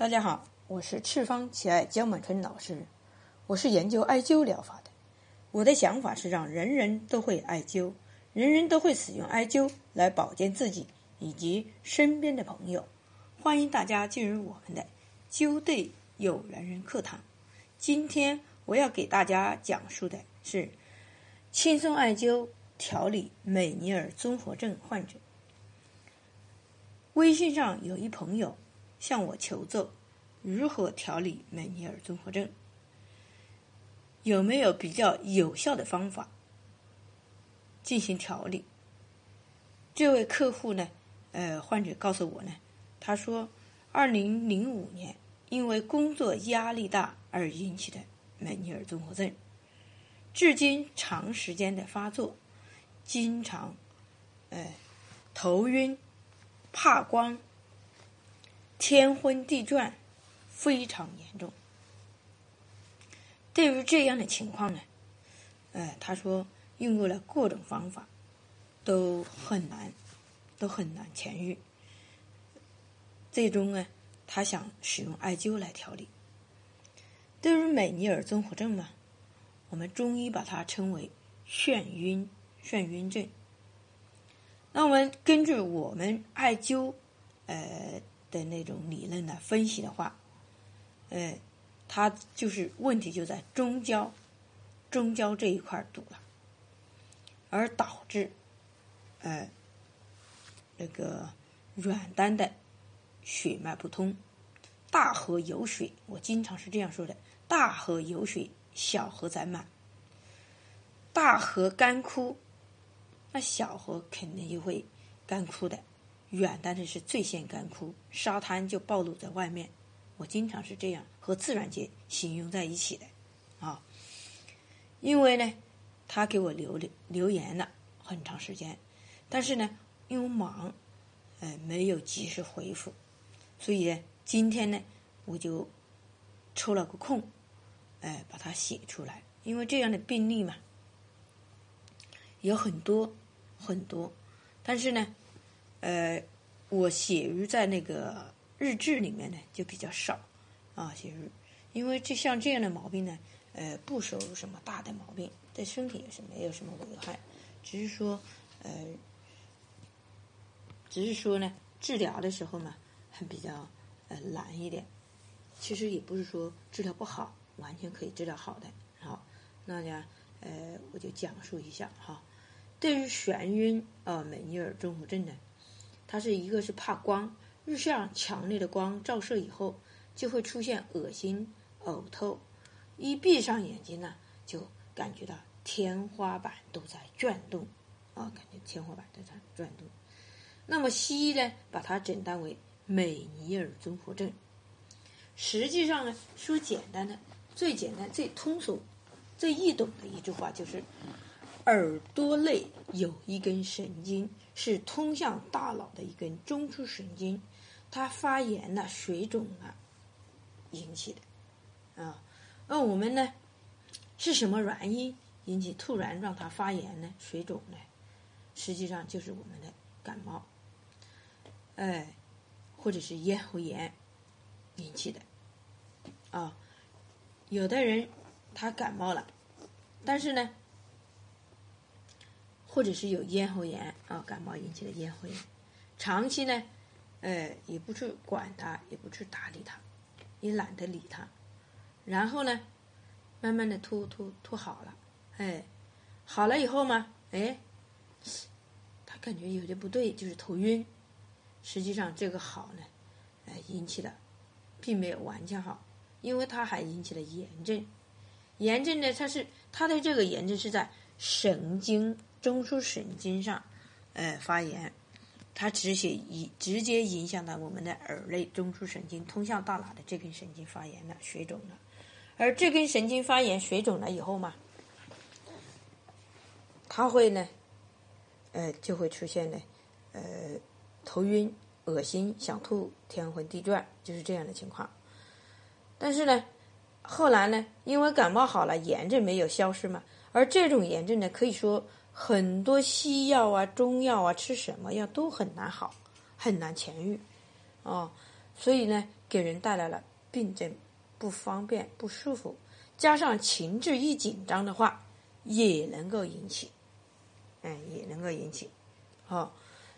大家好，我是赤方奇爱江满春老师，我是研究艾灸疗法的。我的想法是让人人都会艾灸，人人都会使用艾灸来保健自己以及身边的朋友。欢迎大家进入我们的灸对有缘人课堂。今天我要给大家讲述的是轻松艾灸调理美尼尔综合症患者。微信上有一朋友。向我求助，如何调理美尼尔综合症？有没有比较有效的方法进行调理？这位客户呢，呃，患者告诉我呢，他说，二零零五年因为工作压力大而引起的美尼尔综合症，至今长时间的发作，经常，呃，头晕、怕光。天昏地转，非常严重。对于这样的情况呢，呃，他说用过了各种方法，都很难，都很难痊愈。最终呢，他想使用艾灸来调理。对于美尼尔综合症嘛，我们中医把它称为眩晕、眩晕症。那我们根据我们艾灸，呃。的那种理论来分析的话，呃，它就是问题就在中焦，中焦这一块堵了，而导致，呃，那个软丹的血脉不通，大河有水，我经常是这样说的：大河有水，小河载满。大河干枯，那小河肯定就会干枯的。远端的是最先干枯，沙滩就暴露在外面。我经常是这样和自然界形容在一起的，啊，因为呢，他给我留留言了很长时间，但是呢，因为忙，呃，没有及时回复，所以呢，今天呢，我就抽了个空，哎，把它写出来。因为这样的病例嘛，有很多很多，但是呢。呃，我写于在那个日志里面呢，就比较少啊。写于，因为就像这样的毛病呢，呃，不属什么大的毛病，对身体也是没有什么危害，只是说，呃，只是说呢，治疗的时候嘛，还比较呃难一点。其实也不是说治疗不好，完全可以治疗好的。好，那呢，呃，我就讲述一下哈。对于眩晕啊，美尼尔综合症呢。它是一个是怕光，日向强烈的光照射以后，就会出现恶心、呕吐，一闭上眼睛呢，就感觉到天花板都在转动，啊，感觉天花板都在转动。那么西医呢，把它诊断为美尼尔综合症。实际上呢，说简单的、最简单、最通俗、最易懂的一句话就是。耳朵内有一根神经，是通向大脑的一根中枢神经，它发炎了、水肿了引起的啊。那我们呢，是什么原因引起突然让它发炎呢、水肿呢？实际上就是我们的感冒，哎，或者是咽喉炎引起的啊。有的人他感冒了，但是呢。或者是有咽喉炎啊，感冒引起的咽喉炎，长期呢，呃，也不去管它，也不去打理它，也懒得理它，然后呢，慢慢的吐吐吐好了，哎，好了以后嘛，哎，他感觉有点不对，就是头晕，实际上这个好呢，哎，引起的并没有完全好，因为它还引起了炎症，炎症呢，它是它的这个炎症是在神经。中枢神经上，呃，发炎，它直接影直接影响到我们的耳内中枢神经通向大脑的这根神经发炎了，水肿了，而这根神经发炎水肿了以后嘛，它会呢，呃，就会出现呢，呃，头晕、恶心、想吐、天昏地转，就是这样的情况。但是呢，后来呢，因为感冒好了，炎症没有消失嘛，而这种炎症呢，可以说。很多西药啊、中药啊，吃什么药都很难好，很难痊愈，哦，所以呢，给人带来了病症，不方便、不舒服，加上情志一紧张的话，也能够引起，哎，也能够引起。好，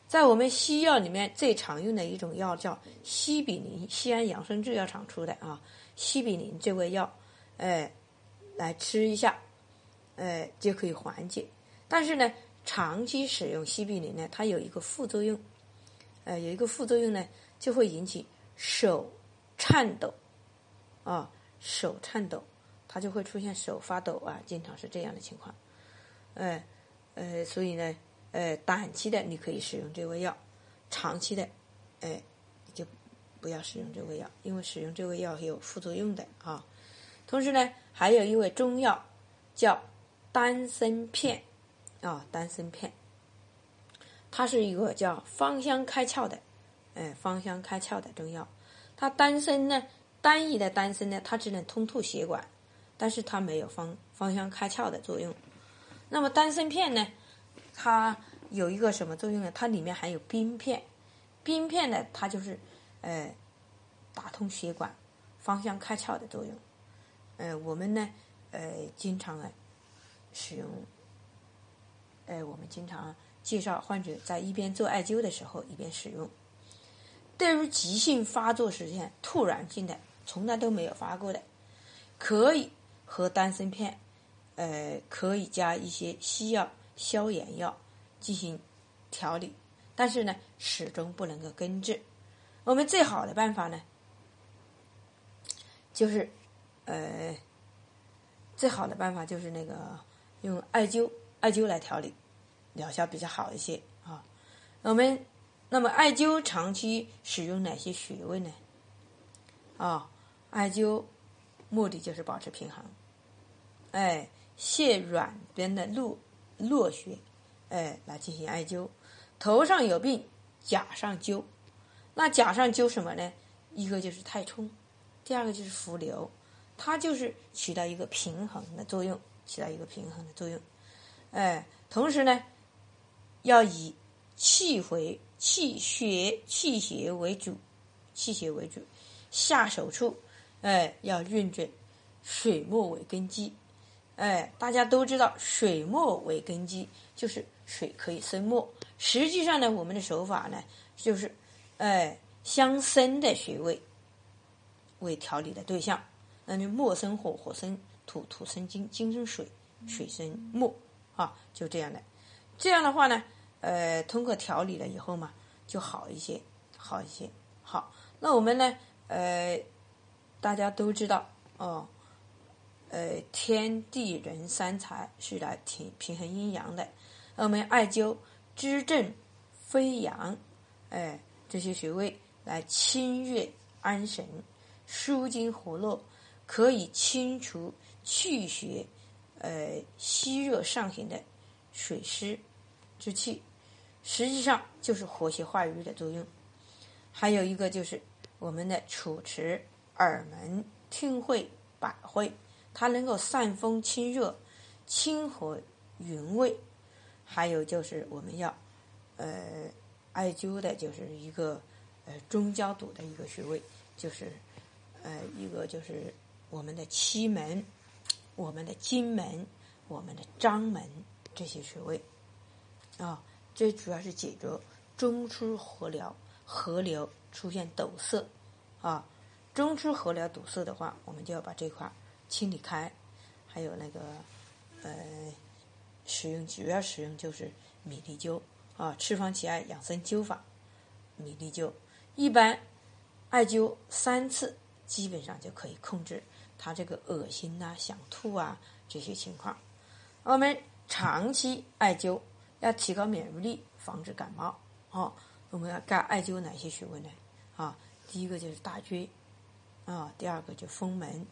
在我们西药里面最常用的一种药叫西比林，西安养生制药厂出的啊，西比林这味药，哎，来吃一下，哎，就可以缓解。但是呢，长期使用西比林呢，它有一个副作用，呃，有一个副作用呢，就会引起手颤抖，啊，手颤抖，它就会出现手发抖啊，经常是这样的情况，哎，呃，所以呢，呃，短期的你可以使用这味药，长期的，哎，就不要使用这味药，因为使用这味药有副作用的啊。同时呢，还有一味中药叫丹参片。啊，丹参片，它是一个叫芳香开窍的，哎，芳香开窍的中药。它丹参呢，单一的丹参呢，它只能通透血管，但是它没有芳芳香开窍的作用。那么丹参片呢，它有一个什么作用呢？它里面含有冰片，冰片呢，它就是，呃，打通血管、芳香开窍的作用。呃，我们呢，呃，经常啊，使用。哎，我们经常介绍患者在一边做艾灸的时候一边使用。对于急性发作时间突然性的，从来都没有发过的，可以和丹参片，呃，可以加一些西药、消炎药进行调理，但是呢，始终不能够根治。我们最好的办法呢，就是呃，最好的办法就是那个用艾灸。艾灸来调理，疗效比较好一些啊。我们那么艾灸长期使用哪些穴位呢？啊，艾灸目的就是保持平衡，哎，泻软边的络络穴，哎，来进行艾灸。头上有病，甲上灸。那甲上灸什么呢？一个就是太冲，第二个就是浮流，它就是起到一个平衡的作用，起到一个平衡的作用。哎，同时呢，要以气回、气血、气血为主，气血为主。下手处，哎，要运准水墨为根基。哎，大家都知道水墨为根基，就是水可以生墨。实际上呢，我们的手法呢，就是哎，相生的穴位为调理的对象。那就墨生火，火生土，土生金，金生水，水生墨。啊，就这样的，这样的话呢，呃，通过调理了以后嘛，就好一些，好一些。好，那我们呢，呃，大家都知道哦，呃，天地人三才是来平平衡阴阳的。那我们艾灸支正飞扬，哎，这些穴位来清热安神、舒筋活络，可以清除气血。呃，吸热上行的水湿之气，实际上就是活血化瘀的作用。还有一个就是我们的楚池、耳门、听会、百会，它能够散风清热、清和云味。还有就是我们要呃艾灸的，就是一个呃中焦堵的一个穴位，就是呃一个就是我们的期门。我们的金门、我们的章门这些穴位啊，这主要是解决中出合疗、合流出现堵塞啊。中出合疗堵塞的话，我们就要把这块清理开。还有那个呃，使用主要使用就是米粒灸啊，赤方奇艾养生灸法，米粒灸一般艾灸三次，基本上就可以控制。他这个恶心呐、想吐啊这些情况，我们长期艾灸要提高免疫力，防止感冒。哦，我们要干艾灸哪些穴位呢？啊，第一个就是大椎，啊，第二个就风门，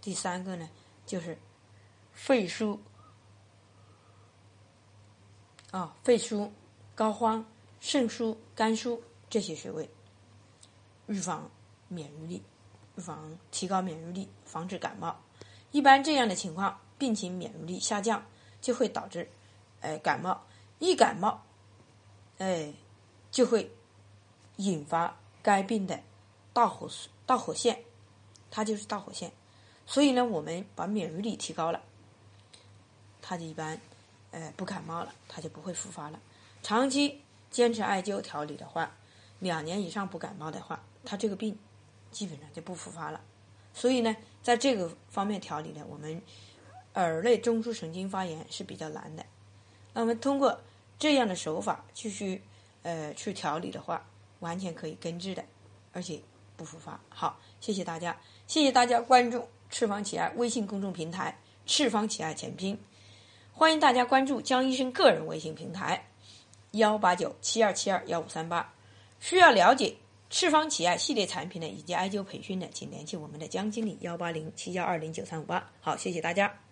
第三个呢就是肺腧，啊，肺腧、膏肓、肾腧、肝腧这些穴位，预防免疫力。预防提高免疫力，防止感冒。一般这样的情况，病情免疫力下降，就会导致，哎，感冒。一感冒，哎，就会引发该病的导火导火线，它就是导火线。所以呢，我们把免疫力提高了，它就一般，呃，不感冒了，它就不会复发了。长期坚持艾灸调理的话，两年以上不感冒的话，它这个病基本上就不复发了。所以呢，在这个方面调理呢，我们耳内中枢神经发炎是比较难的。那么通过这样的手法继续呃去调理的话，完全可以根治的，而且不复发。好，谢谢大家，谢谢大家关注赤方奇爱微信公众平台“赤方奇爱全拼”，欢迎大家关注江医生个人微信平台幺八九七二七二幺五三八。需要了解赤方奇艾系列产品呢以及艾灸培训呢，请联系我们的江经理幺八零七幺二零九三五八。好，谢谢大家。